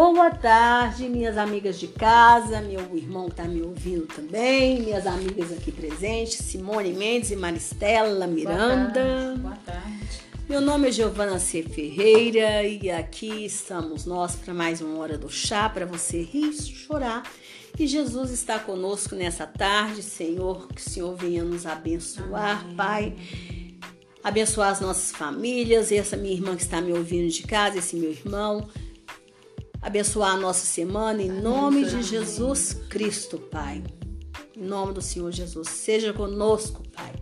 Boa tarde, minhas amigas de casa, meu irmão que está me ouvindo também, minhas amigas aqui presentes, Simone Mendes e Maristela Miranda. Boa tarde. Boa tarde. Meu nome é Giovana C. Ferreira e aqui estamos nós para mais uma hora do chá para você rir, chorar. E Jesus está conosco nessa tarde, Senhor, que o Senhor venha nos abençoar, Amém. Pai. Abençoar as nossas famílias, essa minha irmã que está me ouvindo de casa, esse meu irmão abençoar a nossa semana em nome de Jesus Cristo, Pai. Em nome do Senhor Jesus, seja conosco, Pai.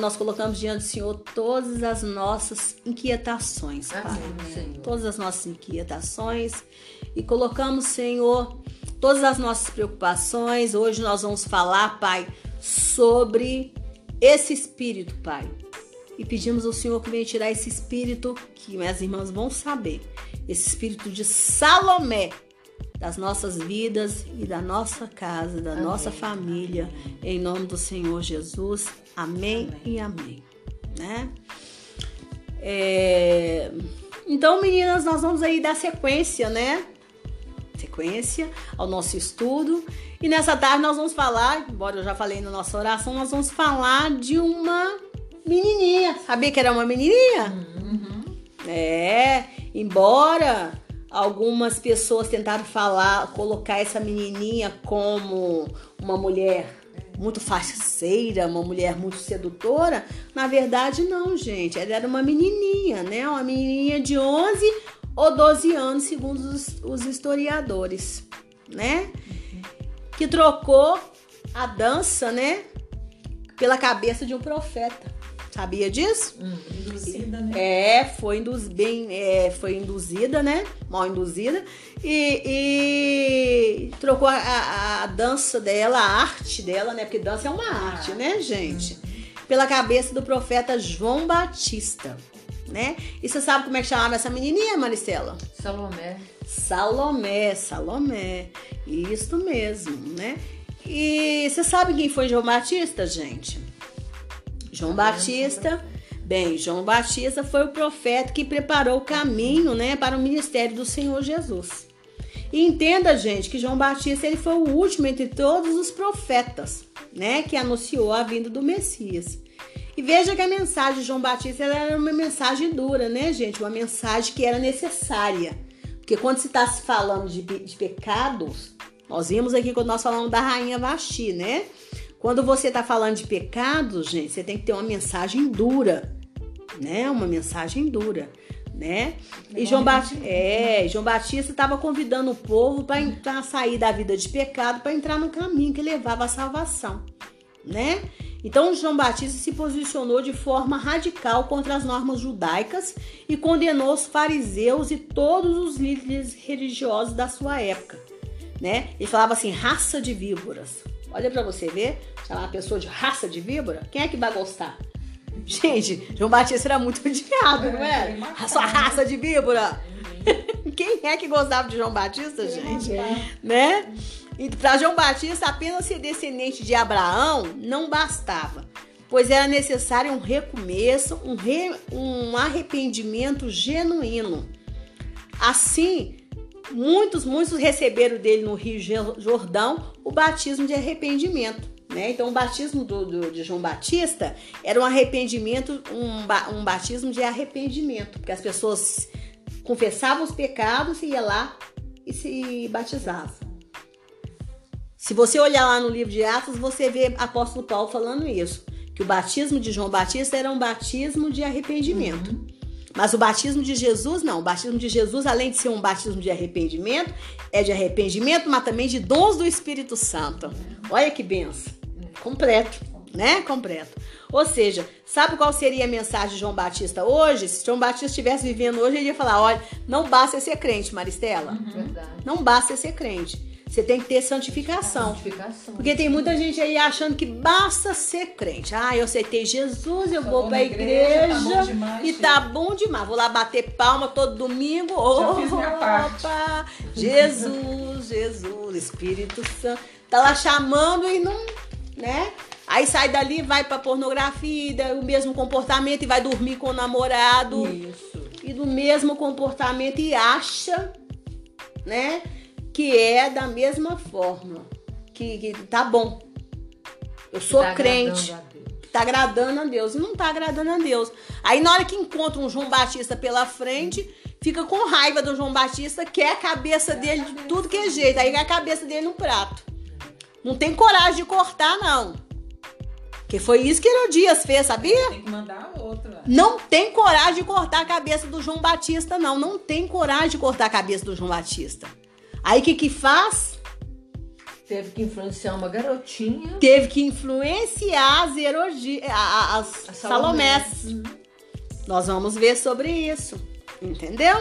nós colocamos diante do Senhor todas as nossas inquietações, Pai. Amém. Todas as nossas inquietações e colocamos, Senhor, todas as nossas preocupações. Hoje nós vamos falar, Pai, sobre esse espírito, Pai. E pedimos ao Senhor que venha tirar esse espírito que minhas irmãs vão saber esse espírito de Salomé das nossas vidas e da nossa casa, da amém. nossa família, em nome do Senhor Jesus. Amém, amém. e amém. Né? É... Então, meninas, nós vamos aí dar sequência, né? Sequência ao nosso estudo. E nessa tarde nós vamos falar, embora eu já falei na nossa oração, nós vamos falar de uma menininha. Sabia que era uma menininha? Uhum. É, Embora algumas pessoas tentaram falar, colocar essa menininha como uma mulher muito faceira, uma mulher muito sedutora, na verdade não, gente. Ela era uma menininha, né? Uma menininha de 11 ou 12 anos, segundo os, os historiadores, né? Que trocou a dança, né? Pela cabeça de um profeta. Sabia disso? Hum, induzida, né? É, foi, induz, bem, é, foi induzida, né? Mal induzida. E, e trocou a, a, a, dança dela, a arte dela, né? Porque dança é uma arte, ah. né, gente? Pela cabeça do profeta João Batista, né? E você sabe como é que chamava essa menininha, Maricela? Salomé. Salomé, Salomé. Isso mesmo, né? E você sabe quem foi João Batista, gente? João Batista. Bem, João Batista foi o profeta que preparou o caminho, né, para o ministério do Senhor Jesus. E entenda, gente, que João Batista ele foi o último entre todos os profetas, né, que anunciou a vinda do Messias. E veja que a mensagem de João Batista era uma mensagem dura, né, gente? Uma mensagem que era necessária. Porque quando se está se falando de, de pecados, nós vimos aqui quando nós falamos da rainha Vasti, né? Quando você está falando de pecados, gente, você tem que ter uma mensagem dura, né? Uma mensagem dura, né? E João Batista, é, João Batista estava convidando o povo para sair da vida de pecado, para entrar no caminho que levava à salvação, né? Então João Batista se posicionou de forma radical contra as normas judaicas e condenou os fariseus e todos os líderes religiosos da sua época, né? Ele falava assim, raça de víboras. Olha para você ver, chamar uma pessoa de raça de víbora, quem é que vai gostar? Gente, João Batista era muito odiado, não é? A sua raça de víbora. Quem é que gostava de João Batista, gente? Né? E para João Batista, apenas ser descendente de Abraão não bastava, pois era necessário um recomeço, um, re, um arrependimento genuíno. Assim, muitos, muitos receberam dele no Rio Jordão o batismo de arrependimento. Né? Então, o batismo do, do, de João Batista era um arrependimento, um, um batismo de arrependimento, porque as pessoas confessavam os pecados e ia lá e se batizavam. Se você olhar lá no livro de Atos, você vê apóstolo Paulo falando isso, que o batismo de João Batista era um batismo de arrependimento. Uhum. Mas o batismo de Jesus, não. O batismo de Jesus, além de ser um batismo de arrependimento, é de arrependimento, mas também de dons do Espírito Santo. Olha que benção. Completo, né? Completo. Ou seja, sabe qual seria a mensagem de João Batista hoje? Se João Batista estivesse vivendo hoje, ele ia falar: olha, não basta ser crente, Maristela. Uhum. Não basta ser crente. Você tem que ter santificação. santificação. Porque tem muita gente aí achando que basta ser crente. Ah, eu aceitei Jesus, eu vou pra igreja, igreja tá demais, e tá bom demais. Vou lá bater palma todo domingo. Já fiz minha parte. Jesus, Jesus, Espírito Santo. Tá lá chamando e não, né? Aí sai dali, vai pra pornografia, o mesmo comportamento e vai dormir com o namorado. Isso. E do mesmo comportamento e acha né? Que é da mesma forma. Que, que tá bom. Eu sou Tá crente tá agradando a Deus e não tá agradando a Deus. Aí na hora que encontra um João Batista pela frente, fica com raiva do João Batista, quer a cabeça dele de tudo que é jeito. Aí a cabeça dele no prato. Não tem coragem de cortar, não. Que foi isso que Herodias fez, sabia? Tem que mandar outra. Não tem coragem de cortar a cabeça do João Batista, não. Não tem coragem de cortar a cabeça do João Batista. Aí o que que faz? Teve que influenciar uma garotinha. Teve que influenciar as, Herodi- a- a- as A Salomés. Nós vamos ver sobre isso, entendeu?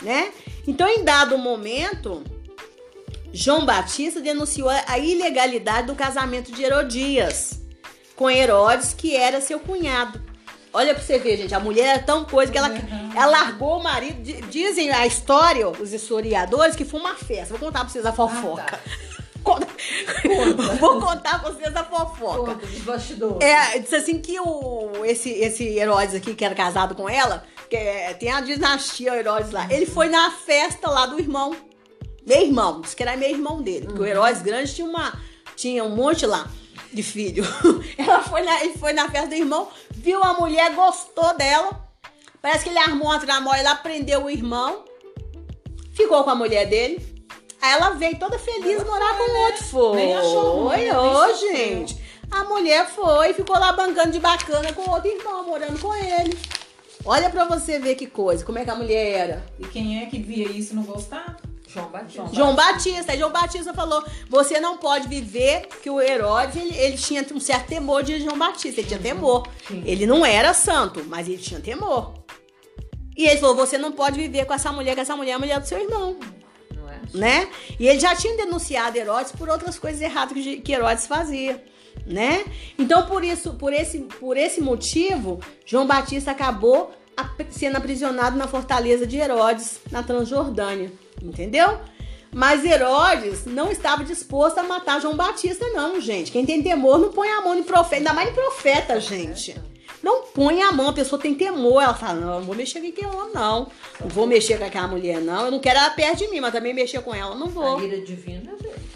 Né? Então, em dado momento, João Batista denunciou a ilegalidade do casamento de Herodias com Herodes, que era seu cunhado. Olha pra você ver, gente, a mulher era tão coisa que ela, ela largou o marido. Di- Dizem a história, os historiadores, que foi uma festa. Vou contar pra vocês a fofoca. tá. Conta- Vou contar pra vocês a fofoca. Conta bastidores. É, disse assim que o, esse, esse Herodes aqui, que era casado com ela, que é- tem a dinastia Herodes lá, ele foi na festa lá do irmão. Meu irmão, disse que era meu irmão dele. Porque o Herodes grande tinha, uma, tinha um monte lá de filho. Ela foi na, ele foi na festa do irmão, viu a mulher, gostou dela. Parece que ele armou uma tramóia lá, prendeu o irmão, ficou com a mulher dele. Aí ela veio toda feliz Ela morar foi, com o né? outro. Foi, Nem achou ruim, nem ô, sofreu. gente. A mulher foi, ficou lá bancando de bacana com o outro irmão, morando com ele. Olha pra você ver que coisa, como é que a mulher era. E quem é que via isso e não gostava? João Batista. João Batista. Aí João Batista falou: você não pode viver que o Herodes, ele, ele tinha um certo temor de João Batista, ele tinha temor. Sim. Ele não era santo, mas ele tinha temor. E ele falou: você não pode viver com essa mulher, que essa mulher é a mulher do seu irmão. Não é? né? E ele já tinha denunciado Herodes por outras coisas erradas que Herodes fazia, né? Então por isso, por esse, por esse motivo, João Batista acabou sendo aprisionado na fortaleza de Herodes, na Transjordânia, entendeu? Mas Herodes não estava disposto a matar João Batista, não, gente. Quem tem temor não põe a mão em profeta, ainda mais em profeta, gente. Não põe a mão, a pessoa tem temor. Ela fala: Não, eu não vou mexer com aquele homem, não. Não vou mexer com aquela mulher, não. Eu não quero ela perto de mim, mas também mexer com ela, não vou. A ira divina.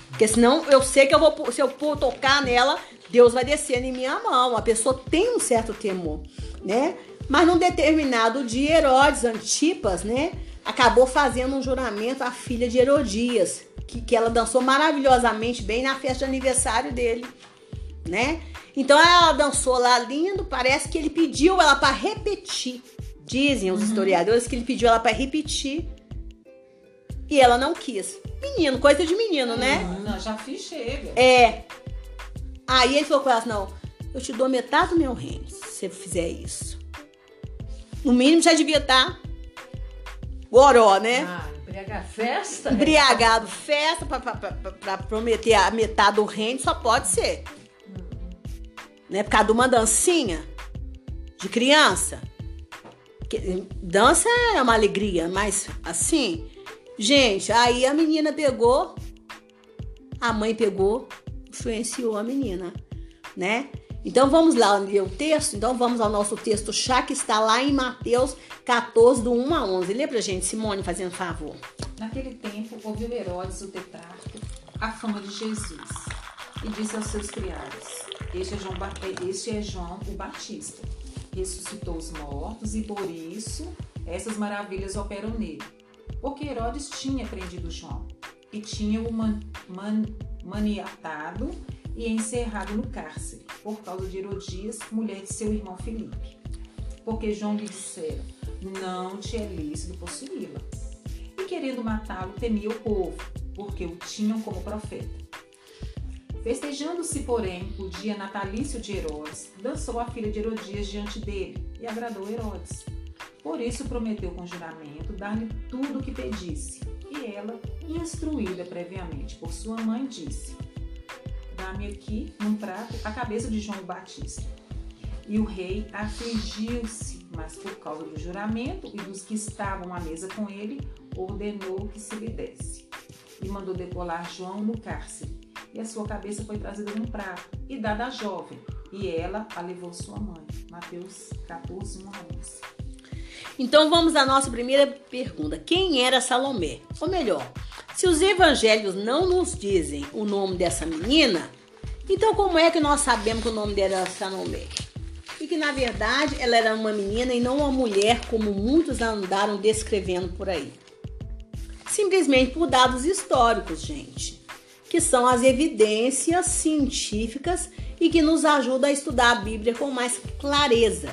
Porque senão eu sei que eu vou, se eu for tocar nela, Deus vai descer em minha mão. A pessoa tem um certo temor, né? Mas num determinado dia, Herodes Antipas, né? Acabou fazendo um juramento à filha de Herodias, que, que ela dançou maravilhosamente bem na festa de aniversário dele, né? Então ela dançou lá lindo, parece que ele pediu ela para repetir. Dizem os historiadores que ele pediu ela para repetir. E ela não quis. Menino, coisa de menino, né? Não, já fiz chega. É. Aí ele falou com ela assim, não, eu te dou metade do meu reino se você fizer isso. No mínimo já devia estar goró, né? Ah, embriagar festa. Embriagado, festa pra, pra- pra- pra prometer a metade do reino só pode ser. Né? Por causa de uma dancinha de criança. Que- dança é uma alegria, mas assim, gente, aí a menina pegou, a mãe pegou, influenciou a menina, né? Então vamos lá ler o texto. Então vamos ao nosso texto chá que está lá em Mateus 14, do 1 a 11. Lê pra gente, Simone, fazendo favor. Naquele tempo, ouviu Herodes o tetrarca a fama de Jesus e disse aos seus criados: Este é João, este é João o Batista. Ressuscitou os mortos e por isso essas maravilhas operam nele. Porque Herodes tinha prendido João e tinha o man, man- maniatado e encerrado no cárcere por causa de Herodias, mulher de seu irmão Filipe. Porque João lhe dissera: Não te é lícito possuí-la e querendo matá-lo temia o povo, porque o tinham como profeta. Festejando-se, porém, o dia natalício de Herodes, dançou a filha de Herodias diante dele e agradou Herodes. Por isso prometeu com juramento dar-lhe tudo o que pedisse. E ela, instruída previamente por sua mãe, disse: Dá-me aqui, num prato, a cabeça de João Batista. E o rei afligiu-se, mas por causa do juramento e dos que estavam à mesa com ele, ordenou que se lhe desse. E mandou decolar João no cárcere. E a sua cabeça foi trazida num prato e dada à jovem. E ela a levou sua mãe. Mateus 14, 1 a 11. Então vamos à nossa primeira pergunta. Quem era Salomé? Ou melhor, Se os evangelhos não nos dizem o nome dessa menina, então como é que nós sabemos que o nome dela era Salomé? E que na verdade ela era uma menina e não uma mulher, como muitos andaram descrevendo por aí. Simplesmente por dados históricos, gente, que são as evidências científicas e que nos ajudam a estudar a Bíblia com mais clareza.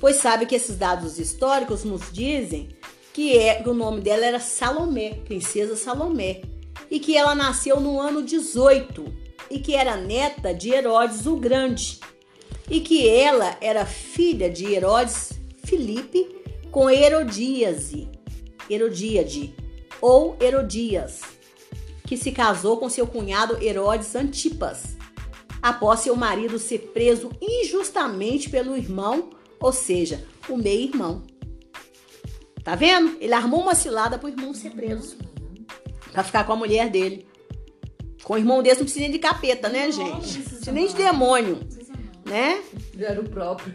Pois sabe que esses dados históricos nos dizem que, é, o nome dela era Salomé, princesa Salomé, e que ela nasceu no ano 18 e que era neta de Herodes o Grande, e que ela era filha de Herodes Filipe com Herodíase, Herodíade ou Herodias, que se casou com seu cunhado Herodes Antipas, após seu marido ser preso injustamente pelo irmão, ou seja, o meio-irmão. Tá vendo? Ele armou uma cilada pro irmão ser preso. Pra ficar com a mulher dele. Com o irmão desse não precisa nem de capeta, né, gente? precisa Precisa nem de não. demônio, não. né? Era o próprio.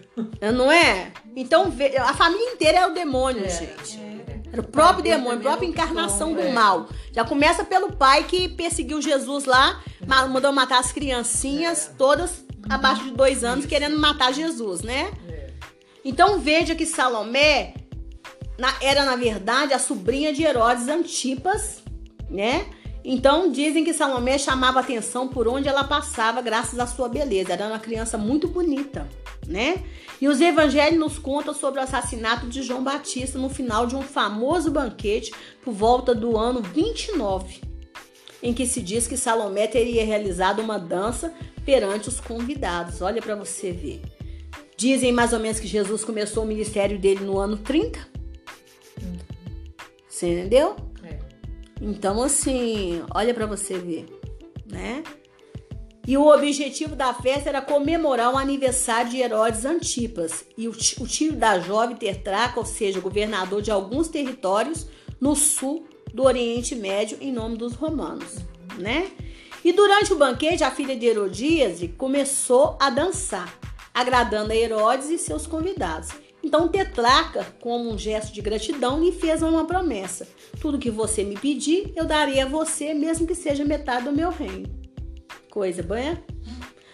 Não é? Então, a família inteira é o demônio, É. gente. Era. Era o próprio demônio, a própria encarnação do é. mal. Já começa pelo pai que perseguiu Jesus lá, ma- mandou matar as criancinhas, É. todas abaixo de dois anos, querendo matar Jesus, né? É. Então veja que Salomé na- era, na verdade, a sobrinha de Herodes Antipas, né? Então dizem que Salomé chamava atenção por onde ela passava, graças à sua beleza. Era uma criança muito bonita, né? E os evangelhos nos contam sobre o assassinato de João Batista no final de um famoso banquete por volta do ano 29, em que se diz que Salomé teria realizado uma dança perante os convidados. Olha para você ver. Dizem mais ou menos que Jesus começou o ministério dele no ano 30. Você entendeu? É. Então, assim, olha pra você ver, né? E o objetivo da festa era comemorar o aniversário de Herodes Antipas e o tio da jovem tetraca, ou seja, governador de alguns territórios no sul do Oriente Médio em nome dos romanos, né? E durante o banquete, a filha de Herodíase começou a dançar, agradando a Herodes e seus convidados. Então, tetraca, como um gesto de gratidão, lhe fez uma promessa: tudo que você me pedir, eu darei a você, mesmo que seja metade do meu reino. Coisa boa,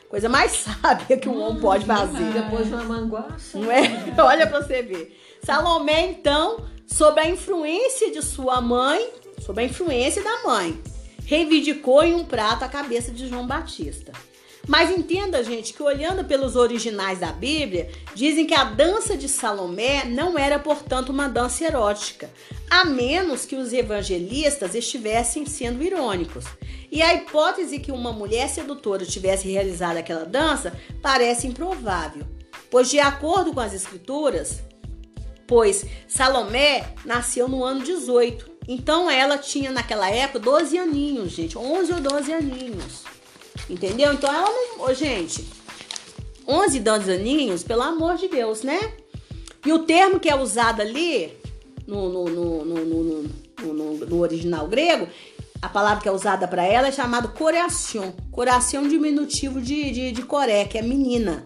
coisa mais sábia que um homem pode fazer. Depois uma manguaça. Não é? Olha pra você ver. Salomé, então, sob a influência de sua mãe, sob a influência da mãe, reivindicou em um prato a cabeça de João Batista. Mas entenda, gente, que olhando pelos originais da Bíblia, dizem que a dança de Salomé não era, portanto, uma dança erótica, a menos que os evangelistas estivessem sendo irônicos. E a hipótese que uma mulher sedutora tivesse realizado aquela dança parece improvável, pois, de acordo com as escrituras, pois Salomé nasceu no ano 18. Então ela tinha naquela época 12 aninhos, gente, 11 ou 12 aninhos. Entendeu? Então ela não, Ô, gente, 11, 12 aninhos, pelo amor de Deus, né? E o termo que é usado ali no, no, no, no, original grego, a palavra que é usada para ela é chamada coração. Coração diminutivo de, de, de coré, que é menina.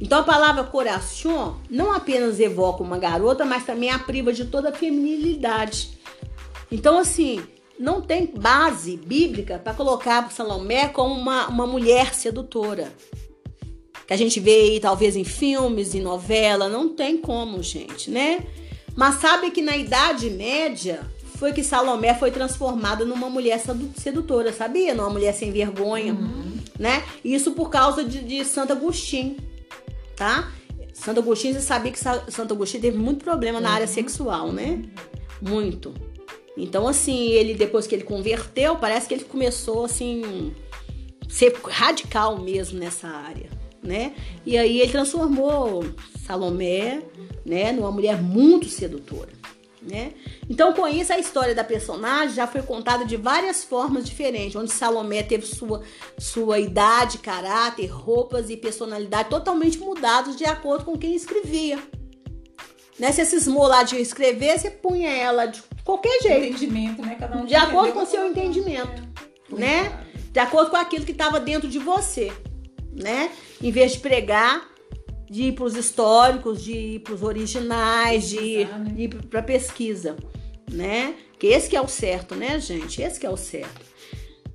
Então a palavra coração não apenas evoca uma garota, mas também a priva de toda a feminilidade. Então, assim, não tem base bíblica para colocar Salomé como uma, uma mulher sedutora. Que a gente vê aí, talvez, em filmes, em novela. Não tem como, gente, né? Mas sabe que na Idade Média foi que Salomé foi transformada numa mulher sedu- sedutora, sabia? Numa mulher sem vergonha, né? Isso por causa de, de Santo Agostinho, tá? Santo Agostinho, você sabia que Sa- Santo Agostinho teve muito problema na área sexual, né? Muito. Então, assim, ele depois que ele converteu, parece que ele começou assim ser radical mesmo nessa área, né? E aí ele transformou Salomé, né, numa mulher muito sedutora, né? Então, com isso a história da personagem já foi contada de várias formas diferentes, onde Salomé teve sua sua idade, caráter, roupas e personalidade totalmente mudados de acordo com quem escrevia. Né? Se cismou de escrever, você punha ela de qualquer jeito Entendimento, né? Cada um de acordo com o seu entendimento, É. né? De acordo com aquilo que estava dentro de você, né? Em vez de pregar, de ir para os históricos, de ir para os originais, de ir para pesquisa, né? Que esse que é o certo, né, gente? Esse que é o certo.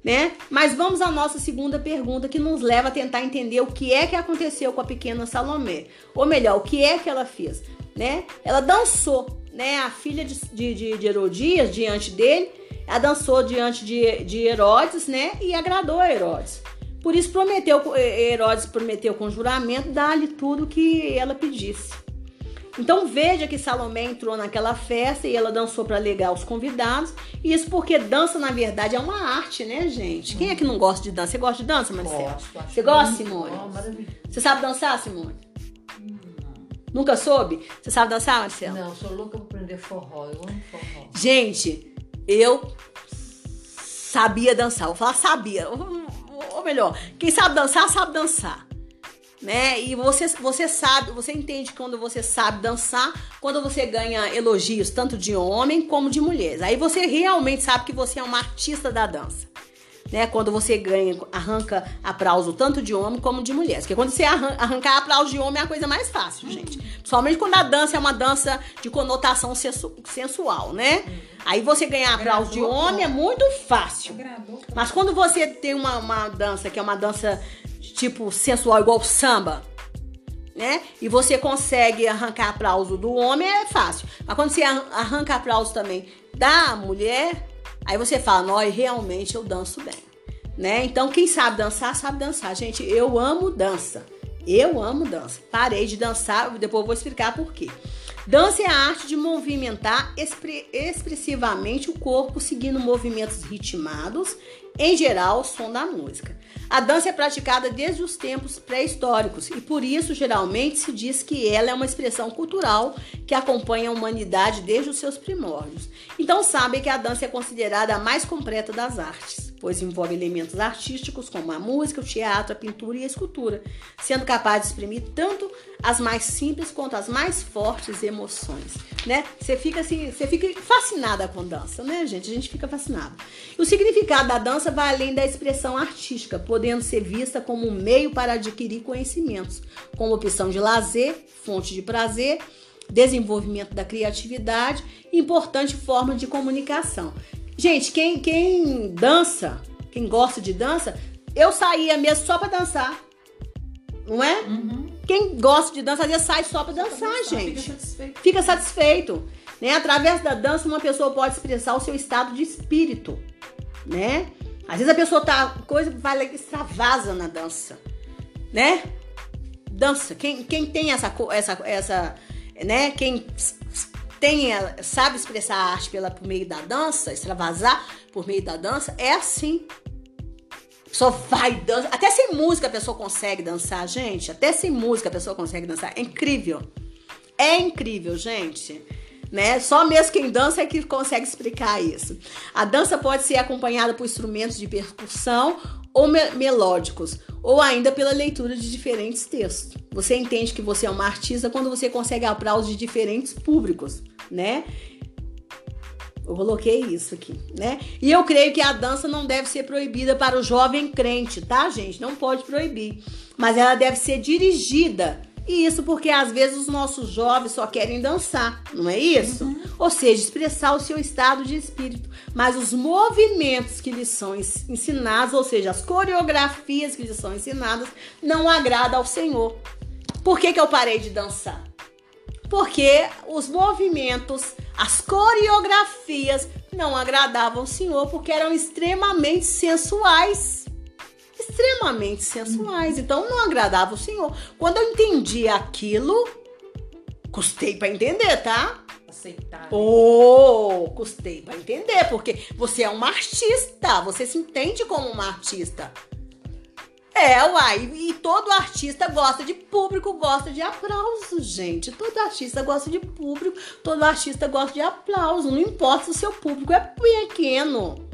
Né? Mas vamos à nossa segunda pergunta que nos leva a tentar entender o que é que aconteceu com a pequena Salomé. Ou melhor, o que é que ela fez, né? Ela dançou, né? A filha de, de, de Herodias diante dele, ela dançou diante de, de Herodes, né? E agradou a Herodes. Por isso prometeu, Herodes prometeu com juramento dar-lhe tudo que ela pedisse. Então veja que Salomé entrou naquela festa e ela dançou para alegar os convidados. Isso porque dança, na verdade, é uma arte, né, gente? Quem é que não gosta de dança? Você gosta de dança, Marcelo? Gosto, Você gosta, Simone? Você sabe dançar, Simone? Nunca soube? Você sabe dançar, Marcelo? Não, sou louca pra aprender forró. Eu amo forró. Gente, eu sabia dançar. Vou falar sabia. Ou melhor, quem sabe dançar, sabe dançar né? E você, você sabe, você entende quando você sabe dançar, quando você ganha elogios tanto de homem como de mulheres. Aí você realmente sabe que você é uma artista da dança. Né, quando você ganha, arranca aplauso tanto de homem como de mulheres. Porque quando você arranca, arrancar aplauso de homem é a coisa mais fácil, gente. Somente quando a dança é uma dança de conotação sensu, sensual, né? Aí você ganhar aplauso de homem é muito fácil. Mas quando você tem uma, uma dança que é uma dança tipo sensual igual samba, né? E você consegue arrancar aplauso do homem, é fácil. Mas quando você arranca aplauso também da mulher, aí você fala, nós realmente eu danço bem, né? Então quem sabe dançar, sabe dançar. Gente, eu amo dança. Eu amo dança. Parei de dançar, depois eu vou explicar por quê. Dança é a arte de movimentar expressivamente o corpo seguindo movimentos ritmados, em geral, o som da música. A dança é praticada desde os tempos pré-históricos e por isso geralmente se diz que ela é uma expressão cultural que acompanha a humanidade desde os seus primórdios. Então sabem que a dança é considerada a mais completa das artes, pois envolve elementos artísticos como a música, o teatro, a pintura e a escultura, sendo capaz de exprimir tanto as mais simples quanto as mais fortes emoções, né? Você fica assim, você fica fascinada com dança, né, gente? A gente fica fascinado. O significado da dança vai além da expressão artística, podendo ser vista como um meio para adquirir conhecimentos, como opção de lazer, fonte de prazer, desenvolvimento da criatividade importante forma de comunicação. Gente, quem, quem dança, quem gosta de dança, eu saía mesmo só para dançar. Não é? Uhum. Quem gosta de dança, às vezes sai só para dançar, dançar, gente. fica satisfeito. Fica satisfeito. Né? Através da dança, uma pessoa pode expressar o seu estado de espírito, né? Às vezes a pessoa tá coisa vai lá e extravasa na dança, né? Dança. Quem, quem tem essa essa essa, né? Quem tem a- sabe expressar a arte pela por meio da dança, extravasar por meio da dança, é assim. Pessoa vai dança, até sem música a pessoa consegue dançar, gente. Até sem música a pessoa consegue dançar. É incrível. É incrível, gente. Né? Só mesmo quem dança é que consegue explicar isso. A dança pode ser acompanhada por instrumentos de percussão ou me- melódicos, ou ainda pela leitura de diferentes textos. Você entende que você é uma artista quando você consegue aplausos de diferentes públicos, né? Eu coloquei isso aqui, né? E eu creio que a dança não deve ser proibida para o jovem crente, tá, gente? Não pode proibir. Mas ela deve ser dirigida. E isso porque às vezes os nossos jovens só querem dançar, não é isso? Ou seja, expressar o seu estado de espírito. Mas os movimentos que lhes são ens- ensinados, ou seja, as coreografias que lhes são ensinadas, não agradam ao Senhor. Por que, que eu parei de dançar? Porque os movimentos, as coreografias não agradavam o Senhor, porque eram extremamente sensuais. Extremamente sensuais. Então não agradava o Senhor. Quando eu entendi aquilo, custei pra entender, tá? Aceitar. Oh, custei pra entender, porque você é uma artista, você se entende como uma artista. É, uai, e todo artista gosta de público, gosta de aplauso, gente. Todo artista gosta de público, todo artista gosta de aplauso. Não importa se o seu público é pequeno.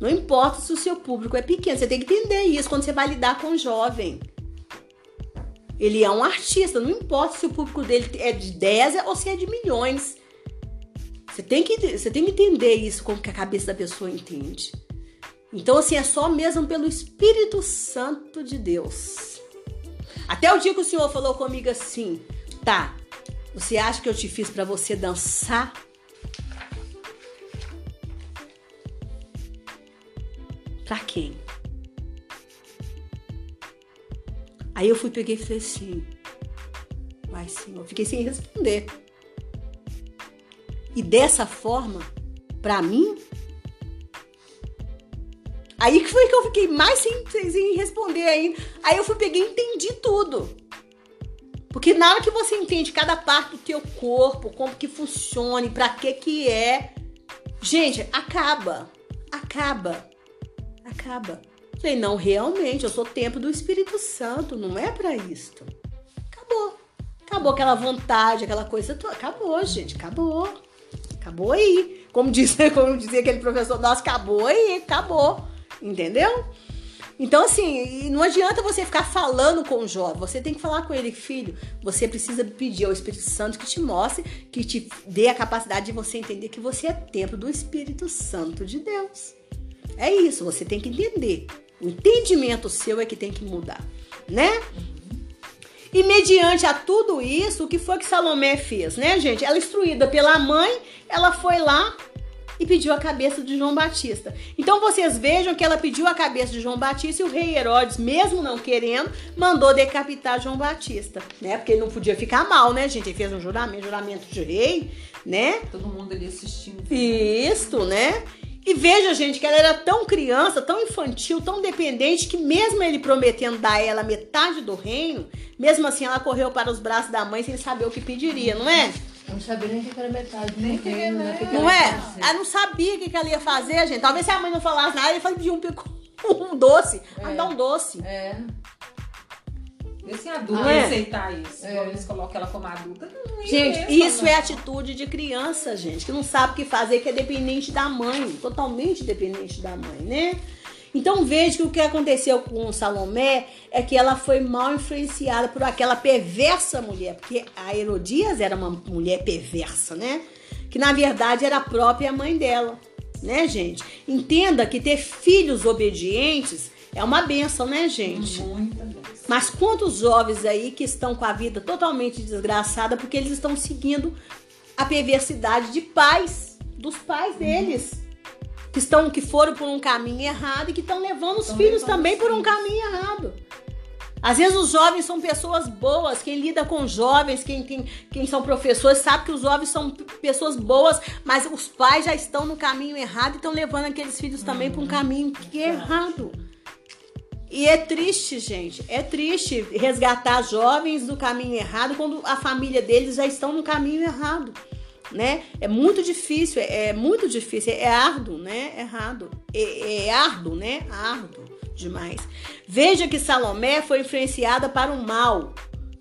Não importa se o seu público é pequeno. Você tem que entender isso quando você vai lidar com um jovem. Ele é um artista, não importa se o público dele é de 10 ou se é de milhões. Você tem que, você tem que entender isso, como que a cabeça da pessoa entende. Então, assim, é só mesmo pelo Espírito Santo de Deus. Até o dia que o Senhor falou comigo assim, tá, você acha que eu te fiz pra você dançar? Pra quem? Aí eu fui, peguei e falei assim, vai senhor, fiquei sem responder. E dessa forma, pra mim, aí que foi que eu fiquei mais sem, sem responder ainda. Aí eu fui, peguei e entendi tudo. Porque na hora que você entende cada parte do teu corpo, como que funciona pra que que é, gente, acaba. Acaba. Acaba. Falei, não, realmente, eu sou templo do Espírito Santo, não é para isto. Acabou. Acabou aquela vontade, aquela coisa toda. Acabou, gente, acabou. Acabou aí. Como dizia, como dizia aquele professor nosso, acabou aí, acabou. Entendeu? Então, assim, não adianta você ficar falando com o jovem. Você tem que falar com ele, filho. Você precisa pedir ao Espírito Santo que te mostre, que te dê a capacidade de você entender que você é templo do Espírito Santo de Deus. É isso, você tem que entender. O entendimento seu é que tem que mudar, né? E mediante a tudo isso, o que foi que Salomé fez, né, gente? Ela instruída pela mãe, ela foi lá e pediu a cabeça de João Batista. Então vocês vejam que ela pediu a cabeça de João Batista e o rei Herodes, mesmo não querendo, mandou decapitar João Batista, né? Porque ele não podia ficar mal, né, gente? Ele fez um juramento, juramento de rei, né? Todo mundo ali assistindo. Isto, né? E veja, gente, que ela era tão criança, tão infantil, tão dependente, que mesmo ele prometendo dar a ela metade do reino, mesmo assim ela correu para os braços da mãe sem saber o que pediria, não é? Eu não sabia nem o que era metade. Nem do que reino, era, né? O que que Não é? fazer. Ela não sabia o que que ela ia fazer, gente. Talvez se a mãe não falasse nada, ele pedir um, pico- um doce. Ah, É. dá um doce. É. Esse adulto Ah, é? aceitar isso. É. Eles colocam ela como adulta. Gente, mesmo, isso não. é atitude de criança, gente, que não sabe o que fazer, que é dependente da mãe, totalmente dependente da mãe, né? Então veja que o que aconteceu com Salomé é que ela foi mal influenciada por aquela perversa mulher, porque a Herodias era uma mulher perversa, né? Que na verdade era a própria mãe dela, né, gente? Entenda que ter filhos obedientes é uma benção, né, gente? Muita vez. Mas quantos jovens aí que estão com a vida totalmente desgraçada porque eles estão seguindo a perversidade de pais, dos pais deles, que estão que foram por um caminho errado e que estão levando os Estão filhos levando também os por um filhos. caminho errado. Às vezes os jovens são pessoas boas, quem lida com jovens, quem, tem, quem são professores, sabe que os jovens são pessoas boas, mas os pais já estão no caminho errado e estão levando aqueles filhos também para um caminho que é errado. E é triste, gente. É triste resgatar jovens do caminho errado quando a família deles já estão no caminho errado, né? É muito difícil, é, é muito difícil, é árduo, né? É árduo. É, é árduo, né? Árduo demais. Veja que Salomé foi influenciada para o mal,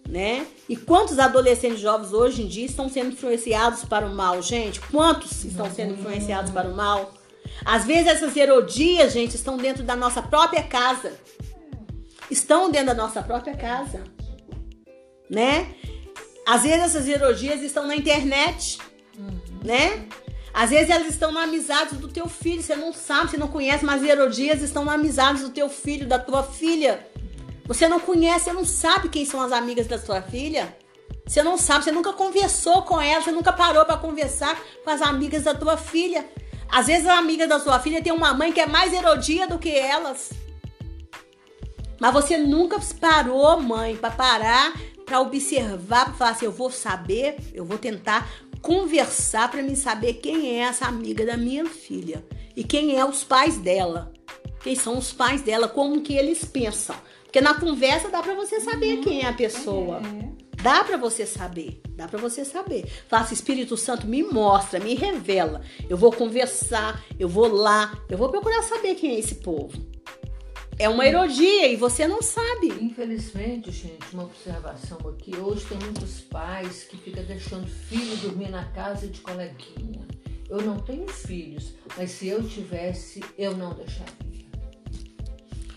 né? E quantos adolescentes jovens hoje em dia estão sendo influenciados para o mal, gente? Quantos estão sendo influenciados para o mal? Às vezes essas herodias, gente, estão dentro da nossa própria casa. Estão dentro da nossa própria casa, né? Às vezes essas herodias estão na internet, né? Às vezes elas estão na amizade do teu filho, você não sabe, você não conhece, mas herodias estão na amizade do teu filho, da tua filha. Você não conhece, você não sabe quem são as amigas da sua filha. Você não sabe, você nunca conversou com ela, você nunca parou para conversar com as amigas da tua filha. Às vezes a amiga da sua filha tem uma mãe que é mais erodia do que elas. Mas você nunca parou, mãe, para parar, para observar, para falar assim, eu vou saber, eu vou tentar conversar para me saber quem é essa amiga da minha filha e quem é os pais dela. Quem são os pais dela, como que eles pensam. Porque na conversa dá para você saber quem é a pessoa. É. Dá pra você saber, dá pra você saber. Faça Espírito Santo me mostra, me revela. Eu vou conversar, eu vou lá, eu vou procurar saber quem é esse povo. É uma erodia e você não sabe. Infelizmente, gente, uma observação aqui. Hoje tem muitos pais que ficam deixando filho dormir na casa de coleguinha. Eu não tenho filhos, mas se eu tivesse, eu não deixaria.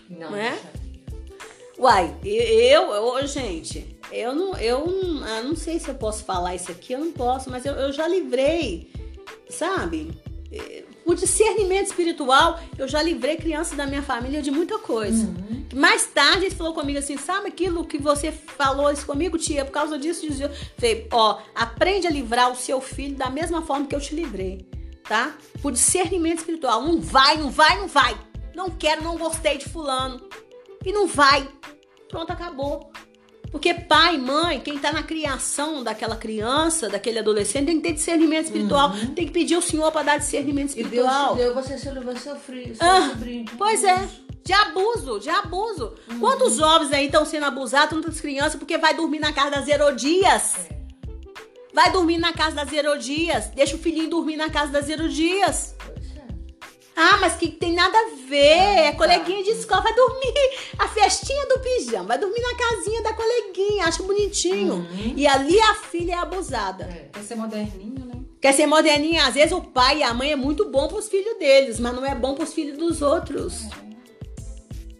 Não, Não é? deixaria. Uai, eu, eu, gente, eu não, eu não, eu não sei se eu posso falar isso aqui, eu não posso, mas eu, eu já livrei, sabe? O discernimento espiritual, eu já livrei crianças da minha família de muita coisa. Mais tarde ele falou comigo assim: sabe aquilo que você falou isso comigo, tia? Por causa disso. Eu Falei, ó, aprende a livrar o seu filho da mesma forma que eu te livrei, tá? Por discernimento espiritual. Não vai, não vai, não vai. Não quero, não gostei de fulano. E não vai. Pronto, acabou. Porque pai, mãe, quem tá na criação daquela criança, daquele adolescente, tem que ter discernimento espiritual. Uhum. Tem que pedir ao Senhor para dar discernimento E Deus espiritual. deu, você se vai sofrer, Ah, sobrinho. Pois é, de abuso, de abuso. Uhum. Quantos jovens aí estão sendo abusados, tantas crianças, porque vai dormir na casa das Herodias? É. Vai dormir na casa das Herodias. Deixa o filhinho dormir na casa das Herodias. É. Ah, mas que tem nada a ver. É tá. coleguinha de escola. Vai dormir a festinha do pijama. Vai dormir na casinha da coleguinha. Acha bonitinho. Uhum. E ali a filha é abusada. É. Quer ser moderninho, né? Quer ser moderninha? Às vezes o pai e a mãe é muito bom pros filhos deles, mas não é bom pros filhos dos outros.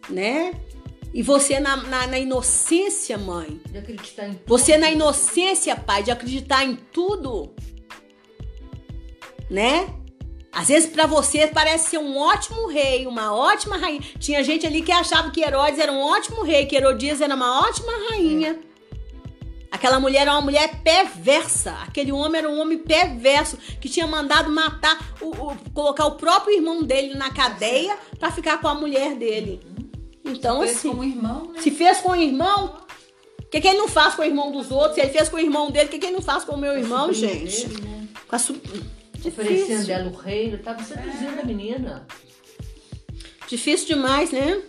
Né? E você na, na, na inocência, mãe. De acreditar em tudo. Você na inocência, pai, de acreditar em tudo. Né? Às vezes pra você parece ser um ótimo rei, uma ótima rainha. Tinha gente ali que achava que Herodes era um ótimo rei, que Herodias era uma ótima rainha. Aquela mulher era uma mulher perversa. Aquele homem era um homem perverso que tinha mandado matar, o, o- colocar o próprio irmão dele na cadeia pra ficar com a mulher dele. Então, Fez assim, como irmão, né? se fez com o irmão, o que, que ele não faz com o irmão dos outros? Se ele fez com o irmão dele, o que, que ele não faz com o meu irmão, gente? dele, né? Com a su... Oferecendo Difícil. dela o reino, tava seduzindo a menina. Difícil demais, né?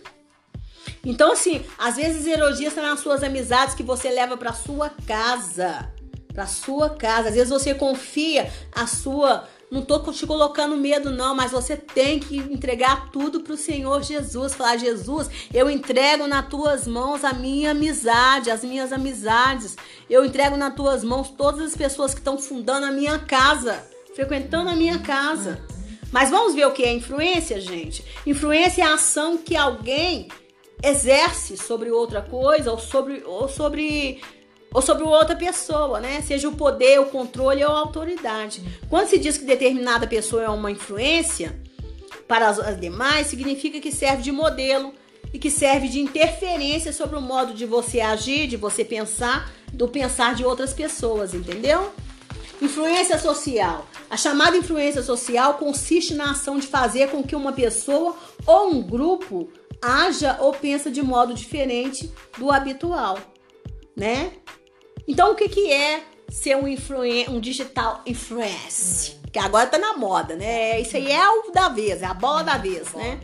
Então, assim, às vezes Herodias está nas suas amizades que você leva pra sua casa. Pra sua casa. Às vezes você confia a sua. Não tô te colocando medo, não, mas você tem que entregar tudo pro Senhor Jesus. Falar, Jesus, eu entrego nas tuas mãos a minha amizade, as minhas amizades. Eu entrego nas tuas mãos todas as pessoas que estão fundando a minha casa, frequentando a minha casa. Mas vamos ver o que é influência, gente? Influência é a ação que alguém exerce sobre outra coisa ou sobre ou sobre ou sobre outra pessoa, né? Seja o poder, o controle ou a autoridade. Quando se diz que determinada pessoa é uma influência para as demais, significa que serve de modelo e que serve de interferência sobre o modo de você agir, de você pensar, do pensar de outras pessoas, entendeu? Influência social. A chamada influência social consiste na ação de fazer com que uma pessoa ou um grupo haja ou pensa de modo diferente do habitual, né? Então o que que é ser um influen um digital influence? Que agora tá na moda, né? Isso aí é o da vez, é a bola da vez, né?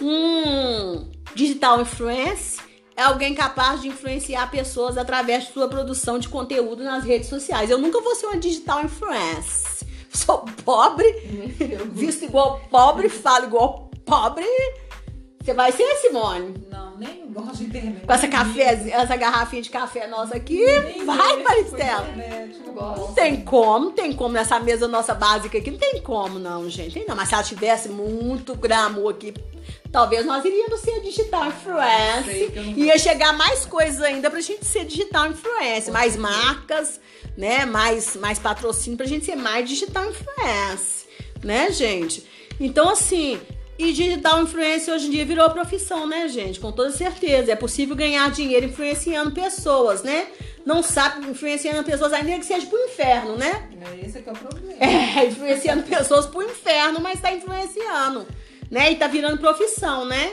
Um digital influence é alguém capaz de influenciar pessoas através de sua produção de conteúdo nas redes sociais. Eu nunca vou ser uma digital influence. Sou pobre, visto igual pobre, falo igual pobre. Você vai ser, Simone? Não, nem gosto de internet. Com essa café, essa garrafinha de café nossa aqui, Nem vai, Maristela. não. Não tem como, não tem como nessa mesa nossa básica aqui, não tem como não, gente. Tem não, mas se ela tivesse muito glamour aqui, talvez nós iríamos ser digital influence. sei que eu não Ia chegar mais coisas ainda pra gente ser digital influence, mais marcas, né? Mais, mais patrocínio pra gente ser mais digital influence, né, gente? Então, assim, e digital influencer hoje em dia virou profissão, né, gente? Com toda certeza. É possível ganhar dinheiro influenciando pessoas, né? Não sabe influenciando pessoas ainda que seja pro inferno, né? É, Esse é que é o problema. É, influenciando pessoas pro inferno, mas tá influenciando, né? E tá virando profissão, né?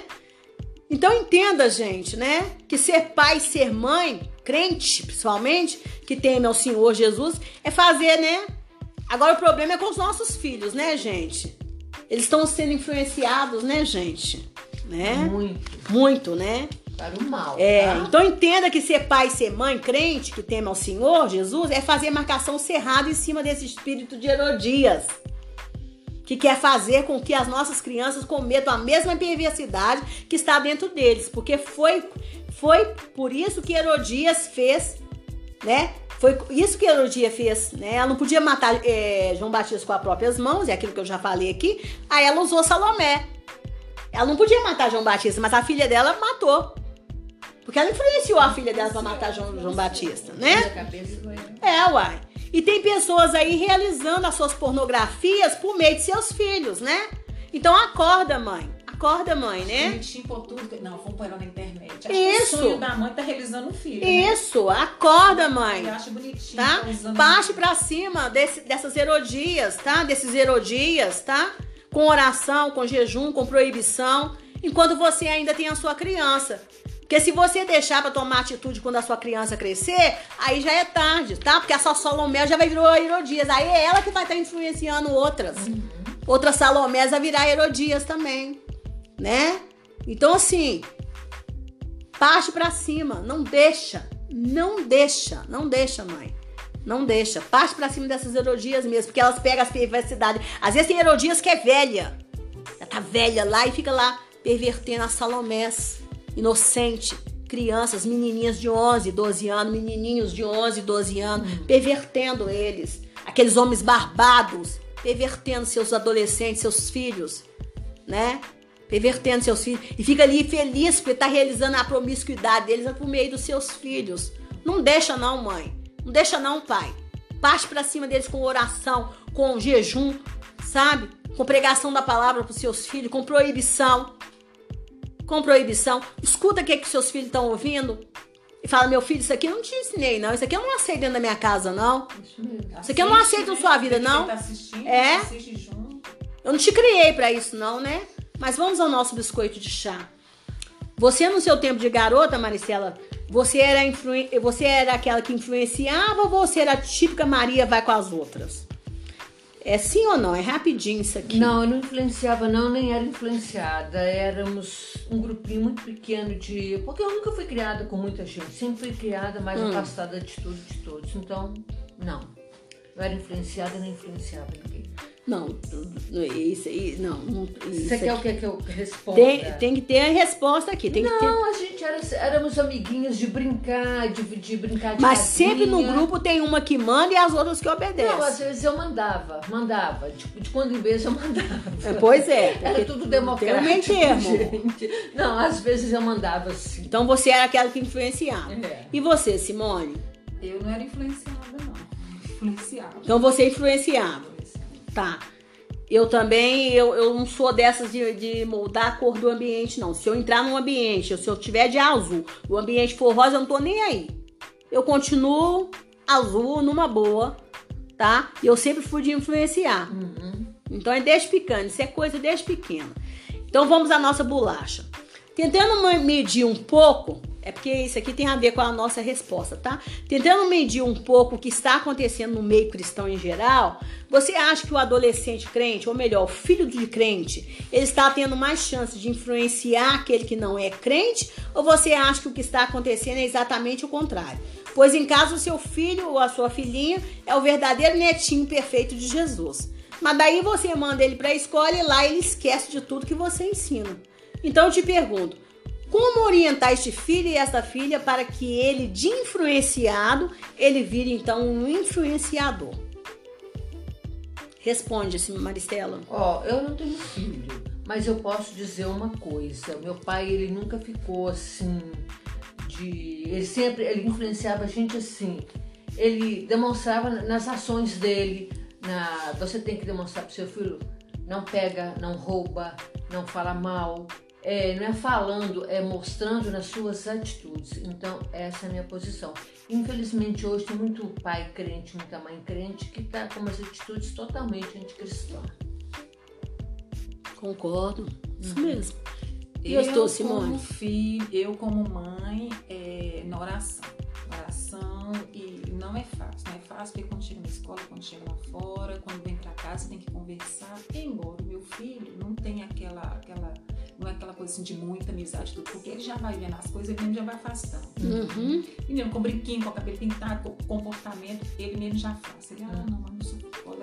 Então entenda, gente, né? Que ser pai, ser mãe, crente, principalmente, que teme ao Senhor Jesus, é fazer, né? Agora o problema é com os nossos filhos, né, gente? Eles estão sendo influenciados, né, gente? Né? Muito. Muito, né? Para o mal. É, tá? então entenda que ser pai, ser mãe, crente, que teme ao Senhor, Jesus, é fazer marcação cerrada em cima desse espírito de Herodias. Que quer fazer com que as nossas crianças cometam a mesma perversidade que está dentro deles. Porque foi, foi por isso que Herodias fez, né? Foi isso que Herodias fez, né? Ela não podia matar é, João Batista com as próprias mãos, é aquilo que eu já falei aqui. Aí ela usou Salomé. Ela não podia matar João Batista, mas a filha dela matou. Porque ela influenciou a filha dela pra matar João, João Batista, né? É, uai. E tem pessoas aí realizando as suas pornografias por meio de seus filhos, né? Então acorda, mãe. Acorda, mãe, né? Mentir por tudo. Não, na internet. Acho Isso. Que o sonho da mãe tá realizando o filho. Né? Isso, acorda, mãe. Eu acho bonitinho. Tá? tá Parte pra cima desse- dessas herodias, tá? Desses herodias, tá? Com oração, com jejum, com proibição. enquanto você ainda tem a sua criança. Porque se você deixar para tomar atitude quando a sua criança crescer, aí já é tarde, tá? Porque a sua Salomé já vai virar Herodias. Aí é ela que vai estar tá influenciando outras. Uhum. Outras Salomés a virar Herodias também, né? Então, assim, parte para cima. Não deixa. Não deixa. Não deixa, mãe. Não deixa. Parte para cima dessas Herodias mesmo, porque elas pegam as perversidades. Às vezes tem Herodias que é velha. Já tá velha lá e fica lá pervertendo as Salomés inocente, crianças, menininhas de 11, 12 anos, menininhos de 11, 12 anos, uhum. pervertendo eles, aqueles homens barbados, pervertendo seus adolescentes, seus filhos, né? Pervertendo seus filhos e fica ali feliz porque tá realizando a promiscuidade deles por meio dos seus filhos. Não deixa não, mãe. Não deixa não, pai. Parte para cima deles com oração, com jejum, sabe? Com pregação da palavra para seus filhos, com proibição com proibição. Escuta o que, é que seus filhos estão ouvindo. E fala, meu filho, isso aqui eu não te ensinei, não. Isso aqui eu não aceito dentro da minha casa, não. Isso aqui eu não aceito na sua vida, não. É. Eu não te criei para isso, não, né? Mas vamos ao nosso biscoito de chá. Você, no seu tempo de garota, Maricela, você era, você era aquela que influenciava ou você era a típica Maria vai com as outras? É sim ou não? É rapidinho isso aqui. Não, eu não influenciava não, nem era influenciada. Éramos um grupinho muito pequeno de... Porque eu nunca fui criada com muita gente. Sempre fui criada mais hum. afastada de tudo de todos. Então, não. Eu era influenciada nem influenciava ninguém. Não, isso aí, não. Isso Você quer o que, que eu responda? Tem, tem que ter a resposta aqui. Tem não, ter... a gente era, éramos amiguinhas de brincar, de, de brincar de Mas casinha. sempre no grupo tem uma que manda e as outras que obedecem. Não, às vezes eu mandava, mandava. De, de quando em vez eu mandava. É, pois é. Era tudo democrático. Tem um gente. Não, às vezes eu mandava sim. Então você era aquela que influenciava. É. E você, Simone? Eu não era influenciada, não. Influenciava. Então você influenciava. Tá. Eu também, eu, eu não sou dessas de, de moldar a cor do ambiente, não. Se eu entrar num ambiente, se eu tiver de azul, o ambiente for rosa, eu não tô nem aí. Eu continuo azul numa boa, tá? E eu sempre fui de influenciar. Uhum. Então é desde pequeno, isso é coisa desde pequena. Então vamos à nossa bolacha. Tentando medir um pouco é porque isso aqui tem a ver com a nossa resposta, tá? Tentando medir um pouco o que está acontecendo no meio cristão em geral, você acha que o adolescente crente, ou melhor, o filho de crente, ele está tendo mais chance de influenciar aquele que não é crente? Ou você acha que o que está acontecendo é exatamente o contrário? Pois em caso o seu filho ou a sua filhinha é o verdadeiro netinho perfeito de Jesus. Mas daí você manda ele para a escola e lá ele esquece de tudo que você ensina. Então eu te pergunto, como orientar este filho e esta filha para que ele, de influenciado, ele vire então um influenciador? Responde-se, Maristela. Ó, oh, eu não tenho filho, mas eu posso dizer uma coisa. Meu pai, ele nunca ficou assim de, ele sempre, ele influenciava a gente assim. Ele demonstrava nas ações dele, na, você tem que demonstrar para seu filho, não pega, não rouba, não fala mal, é, não é falando, é mostrando nas suas atitudes. Então, essa é a minha posição. Infelizmente, hoje tem muito pai crente, muita mãe crente que está com umas atitudes totalmente anticristãs. Concordo, isso uhum. mesmo. E eu, eu estou, Simone? Como filho, eu como mãe, é, na oração. Oração e não é fácil. Não é fácil porque quando chega na escola, quando chega lá fora, quando vem para casa, tem que conversar. Embora o meu filho não tenha aquela, aquela não é aquela coisa assim de muita amizade, tudo, porque ele já vai vendo as coisas, ele mesmo já vai afastando. Uhum. Menino com brinquinho, com o cabelo pintado, com comportamento, ele mesmo já faz. Ele, ah, não, mas não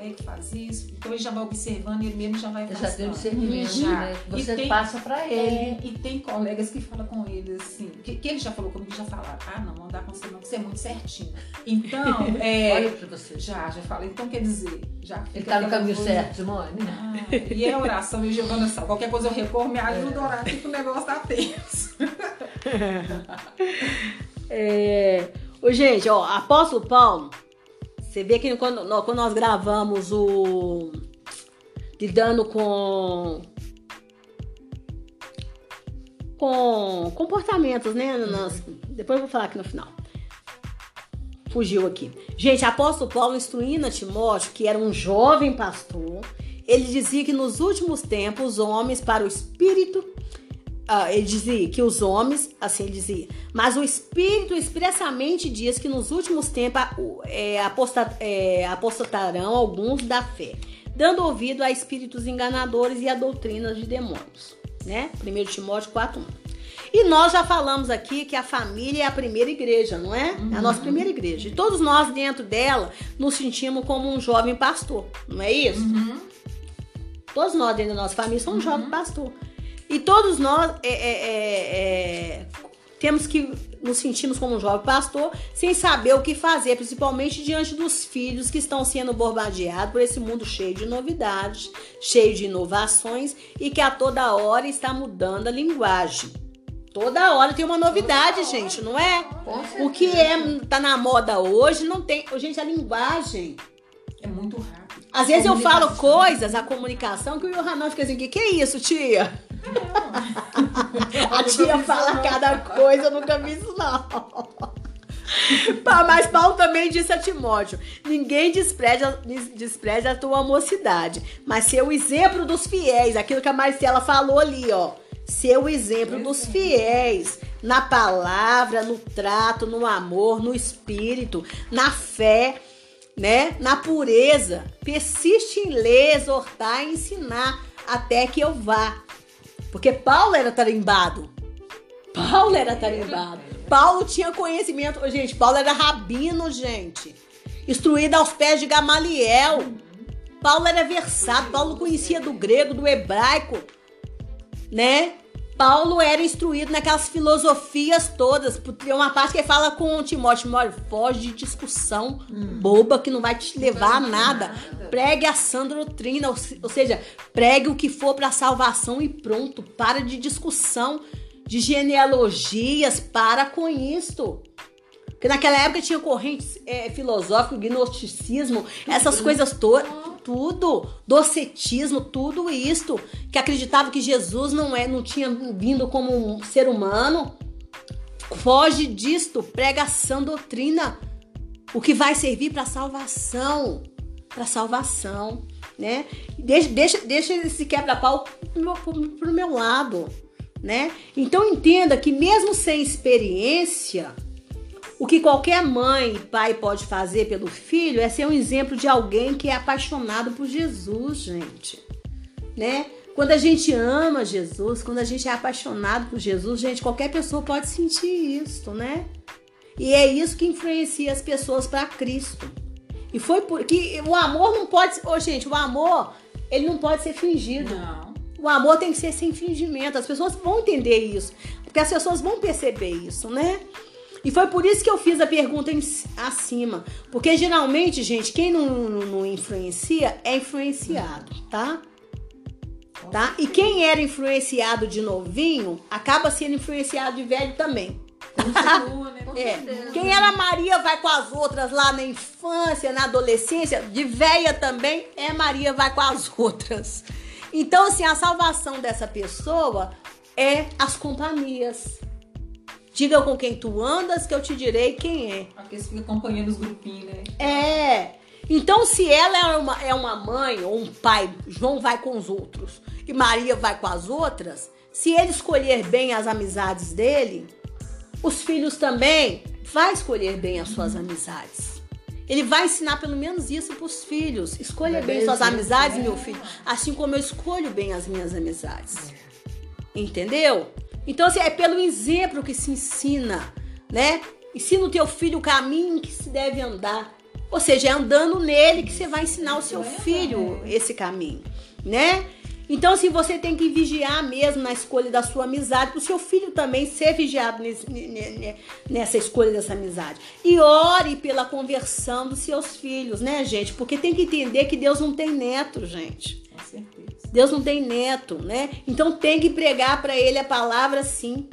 colega que faz isso. Então ele já vai observando ele mesmo já vai. Já tem discernimento, já. né? Você tem, passa para ele. É, e tem colegas que falam com ele assim, que, que ele já falou comigo, já falaram, ah, não, não dá com você não, que você é muito certinho. Então, é... Olha pra você. Já, já fala. Então quer dizer, já Ele tá no caminho coisa... certo, Simone. Ah, e é oração e jogando essa. Qualquer coisa eu recorro, me ajuda ajuda a orar que o negócio tá tenso. é... Ô, gente, ó, apóstolo Paulo, você vê que quando, quando nós gravamos o. lidando com. com comportamentos, né? Nas, depois eu vou falar aqui no final. Fugiu aqui. Gente, apóstolo Paulo instruindo a Timóteo, que era um jovem pastor, ele dizia que nos últimos tempos os homens, para o espírito ah, ele dizia que os homens, assim ele dizia, mas o Espírito expressamente diz que nos últimos tempos é, apostat, é, apostatarão alguns da fé, dando ouvido a espíritos enganadores e a doutrinas de demônios, né? 1 Timóteo 4.1. E nós já falamos aqui que a família é a primeira igreja, não é? Uhum. É a nossa uhum. primeira igreja. E todos nós dentro dela nos sentimos como um jovem pastor, não é isso? Uhum. Todos nós dentro da nossa família somos um jovem uhum. pastor. E todos nós é, é, é, é, temos que nos sentimos como um jovem pastor sem saber o que fazer, principalmente diante dos filhos que estão sendo bombardeados por esse mundo cheio de novidades, cheio de inovações e que a toda hora está mudando a linguagem. Toda hora tem uma novidade, gente, não é? O que é tá na moda hoje não tem, gente, a linguagem é muito rápido. Às vezes eu falo coisas, a comunicação, que o Yohanan fica assim, que que é isso, tia? A tia fala cada coisa, eu nunca vi isso não. Mas Paulo também disse a Timóteo: ninguém despreza, despreza a tua mocidade, mas ser o exemplo dos fiéis, aquilo que a Marcela falou ali, ó. Ser o exemplo dos fiéis na palavra, no trato, no amor, no espírito, na fé né? Na pureza. Persiste em ler, exortar e ensinar até que eu vá. Porque Paulo era tarimbado. Paulo era tarimbado. Paulo tinha conhecimento. Gente, Paulo era rabino, gente. Instruído aos pés de Gamaliel. Paulo era versado. Paulo conhecia do grego, do hebraico, né? Paulo era instruído naquelas filosofias todas. Tem uma parte que ele fala com Timóteo, Timóteo, foge de discussão hum. boba que não vai te levar a nada. nada. Pregue a sã doutrina, ou, ou seja, pregue o que for para salvação e pronto. Para de discussão de genealogias, para com isto. Porque naquela época tinha correntes é, filosóficas, gnosticismo, essas coisas todas tudo, docetismo, tudo isto, que acreditava que Jesus não é, não tinha vindo como um ser humano. Foge disto, pregação doutrina, o que vai servir para salvação, para salvação, né? Deixa, deixa, deixa esse quebra-pau pro, pro meu lado, né? Então entenda que mesmo sem experiência, o que qualquer mãe e pai pode fazer pelo filho é ser um exemplo de alguém que é apaixonado por Jesus, gente. Né? Quando a gente ama Jesus, quando a gente é apaixonado por Jesus, gente, qualquer pessoa pode sentir isso, né? E é isso que influencia as pessoas para Cristo. E foi porque o amor não pode, oh, gente, o amor, ele não pode ser fingido. Não. O amor tem que ser sem fingimento. As pessoas vão entender isso, porque as pessoas vão perceber isso, né? E foi por isso que eu fiz a pergunta em, acima. Porque geralmente, gente, quem não, não, não influencia é influenciado, tá? Tá? E quem era influenciado de novinho acaba sendo influenciado de velho também. Continua, né? é. Quem era Maria vai com as outras lá na infância, na adolescência, de velha também é Maria vai com as outras. Então, assim, a salvação dessa pessoa é as companhias. Diga com quem tu andas, que eu te direi quem é. Aqui você fica acompanhando os grupinhos, né? É. Então, se ela é uma, é uma mãe ou um pai, João vai com os outros e Maria vai com as outras, se ele escolher bem as amizades dele, os filhos também vai escolher bem as suas amizades. Ele vai ensinar pelo menos isso para os filhos. Escolha bem suas amizades, meu filho, assim como eu escolho bem as minhas amizades. Entendeu? Então, assim, é pelo exemplo que se ensina, né? Ensina o teu filho o caminho que se deve andar. Ou seja, é andando nele que você vai ensinar o seu filho esse caminho, né? Então, assim, você tem que vigiar mesmo na escolha da sua amizade, para o seu filho também ser vigiado nesse, nessa escolha dessa amizade. E ore pela conversão dos seus filhos, né, gente? Porque tem que entender que Deus não tem neto, gente. Certeza. Deus não tem neto, né? Então tem que pregar para ele a palavra sim,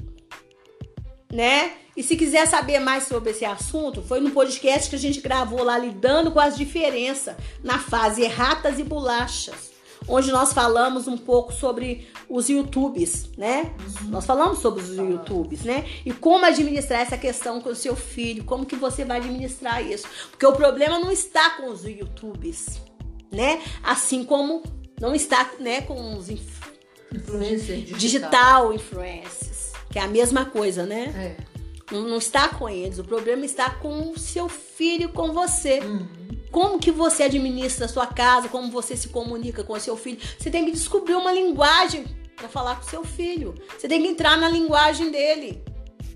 né? E se quiser saber mais sobre esse assunto, foi no podcast que a gente gravou lá lidando com as diferenças na fase ratas e bolachas, onde nós falamos um pouco sobre os YouTubes, né? Uhum. Nós falamos sobre os YouTubes, né? E como administrar essa questão com o seu filho, como que você vai administrar isso? Porque o problema não está com os YouTubes, né? Assim como não está né, com os, Influencer digital. digital influencers, que é a mesma coisa, né? É. Não, não está com eles, o problema está com o seu filho, com você. Uhum. Como que você administra a sua casa, como você se comunica com o seu filho. Você tem que descobrir uma linguagem para falar com o seu filho. Você tem que entrar na linguagem dele.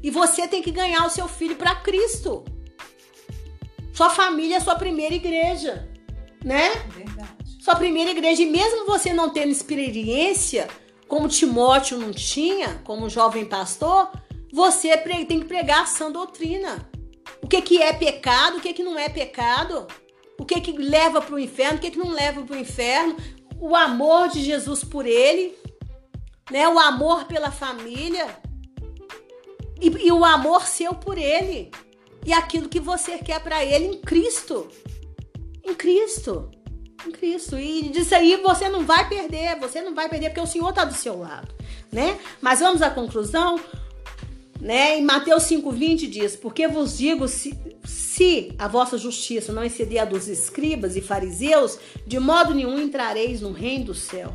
E você tem que ganhar o seu filho para Cristo. Sua família é sua primeira igreja, né? Verdade. Sua primeira igreja. E mesmo você não tendo experiência, como Timóteo não tinha, como jovem pastor, você tem que pregar a sã doutrina. O que, que é pecado, o que, que não é pecado, o que, que leva para o inferno, o que, que não leva para o inferno, o amor de Jesus por ele, né? o amor pela família e, e o amor seu por ele e aquilo que você quer para ele em Cristo. Em Cristo. Em Cristo. E disso aí você não vai perder, você não vai perder porque o Senhor está do seu lado, né? Mas vamos à conclusão, né? Em Mateus 5:20 diz: "Porque vos digo se, se a vossa justiça não exceder a dos escribas e fariseus, de modo nenhum entrareis no reino do céu",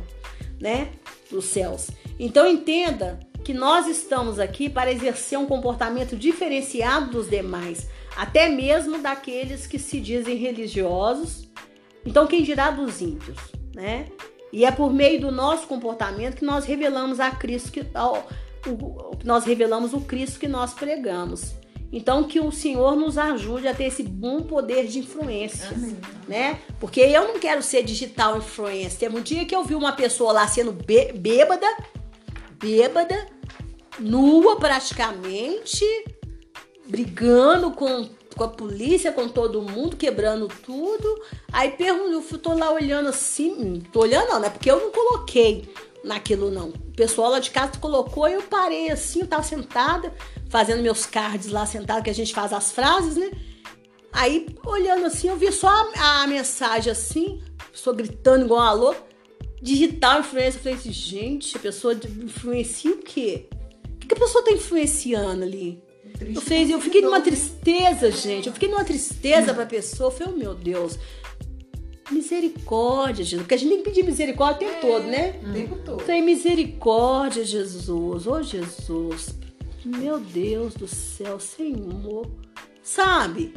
né? Dos céus. Então entenda que nós estamos aqui para exercer um comportamento diferenciado dos demais, até mesmo daqueles que se dizem religiosos. Então, quem dirá dos ímpios, né? E é por meio do nosso comportamento que nós revelamos a Cristo, que, ao- o- nós revelamos o Cristo que nós pregamos. Então, que o Senhor nos ajude a ter esse bom poder de influência, né? Porque eu não quero ser digital influencer. Teve um dia que eu vi uma pessoa lá sendo bê- bêbada, bêbada, nua praticamente, brigando com, com a polícia, com todo mundo, quebrando tudo. Aí pergunto, eu tô lá olhando assim, tô olhando não, né? Porque eu não coloquei naquilo não. O pessoal lá de casa colocou e eu parei assim, eu tava sentada, fazendo meus cards lá sentada, que a gente faz as frases, né? Aí, olhando assim, eu vi só a, a mensagem assim, pessoa gritando igual louca. Digital influência. Eu falei assim, gente, a pessoa influencia o quê? O que, que a pessoa tá influenciando ali? Eu, fiz, eu fiquei numa tristeza, gente. Eu fiquei numa tristeza pra pessoa. Eu falei, oh, meu Deus. Misericórdia, Jesus. Porque a gente tem que pedir misericórdia o tempo todo, né? O tempo todo. Tem misericórdia, Jesus. Ô, Jesus. Meu Deus do céu, Senhor. Sabe?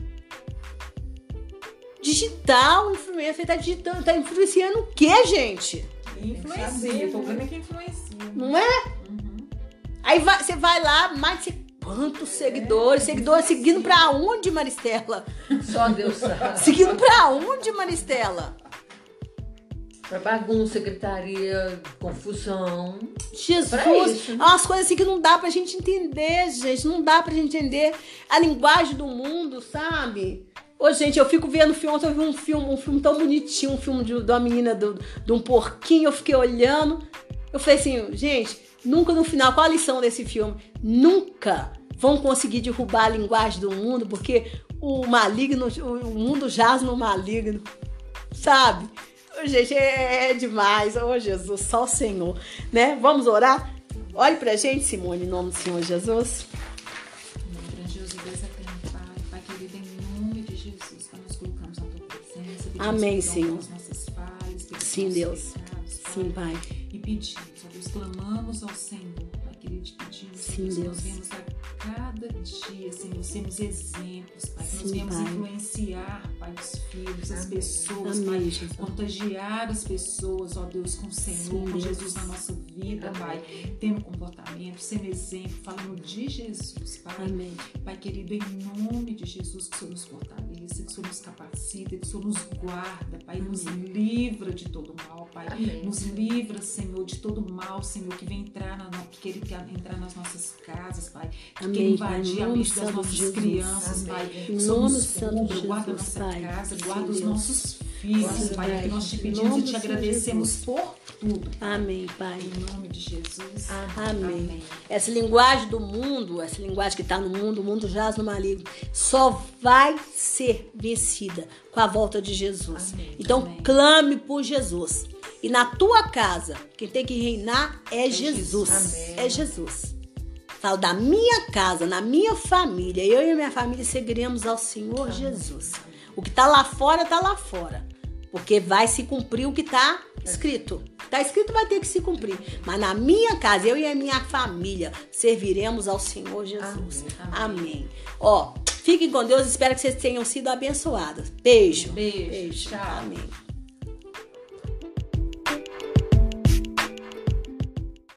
Digital, influência. Tá, digitando, tá influenciando o quê, gente? Influencia. O problema é que influencia. Não é? Uhum. Aí vai- você vai lá, mais de quantos seguidores? Seguidores seguindo pra onde, Maristela? Só Deus sabe. Seguindo pra onde, Maristela? Pra bagunça, gritaria, confusão. Jesus, né? é umas coisas assim que não dá pra gente entender, gente. Não dá pra gente entender a linguagem do mundo, sabe? Ô, gente, eu fico vendo filme, ontem eu vi um filme, um filme tão bonitinho, um filme de, de uma menina do- de um porquinho, eu fiquei olhando. Eu falei assim, gente, nunca no final, qual a lição desse filme? Nunca vão conseguir derrubar a linguagem do mundo, porque o maligno, o mundo jaz no maligno, sabe? Gente, é, é demais. Ô, Jesus, só o Senhor, né? Vamos orar? Olhe pra gente, Simone, em nome do Senhor Jesus. Pedimos Amém, Senhor. falhas, Sim, Deus. pecados. Sim, Pai. E pedimos, Deus, clamamos ao Senhor, Pai querido, pedimos, Sim, Deus, nós vemos a cada dia, Senhor, sermos exemplos, Pai, que nós Sim, viemos Pai. influenciar, Pai, os filhos, as Amém. pessoas, Amém, Pai, Jesus. contagiar as pessoas, ó Deus, com o Senhor, Sim, com Deus. Jesus na nossa vida, Amém. Pai, tendo comportamento, sendo exemplo, falando de Jesus, Pai. Amém. Pai querido, em nome de Jesus, que o Senhor nos fortaleça, que o Senhor nos capacita, que o Senhor nos guarda, Pai, nos livra de todo mal, Pai. Amém. Nos livra, Senhor, de todo mal, Senhor, que vem entrar, na, que quer entrar nas nossas casas, Pai. Que Amém, quer invadir a mente das nossas Jesus. crianças, Amém. Pai. Cubra, de guarda nossa Pai. casa, Sim, guarda os Deus. nossos filhos, Guarda, Pai, Pai. que nós te pedimos e te agradecemos Jesus. por tudo. Amém, Pai. Em nome de Jesus. Amém. Essa linguagem do mundo, essa linguagem que está no mundo, o mundo jaz no maligno, só vai ser vencida com a volta de Jesus. Amém. Então Amém. clame por Jesus. E na tua casa, quem tem que reinar é, Jesus. Jesus. Amém. É Jesus. Falo da minha casa, na minha família, eu e a minha família seguiremos ao Senhor Jesus. O que está lá fora, está lá fora. Porque vai se cumprir o que está Escrito. Tá escrito, vai ter que se cumprir. Mas na minha casa, eu e a minha família serviremos ao Senhor Jesus. Amém. Amém. Ó, fiquem com Deus. Espero que vocês tenham sido abençoados. Beijo. Beijo. Tchau. Amém.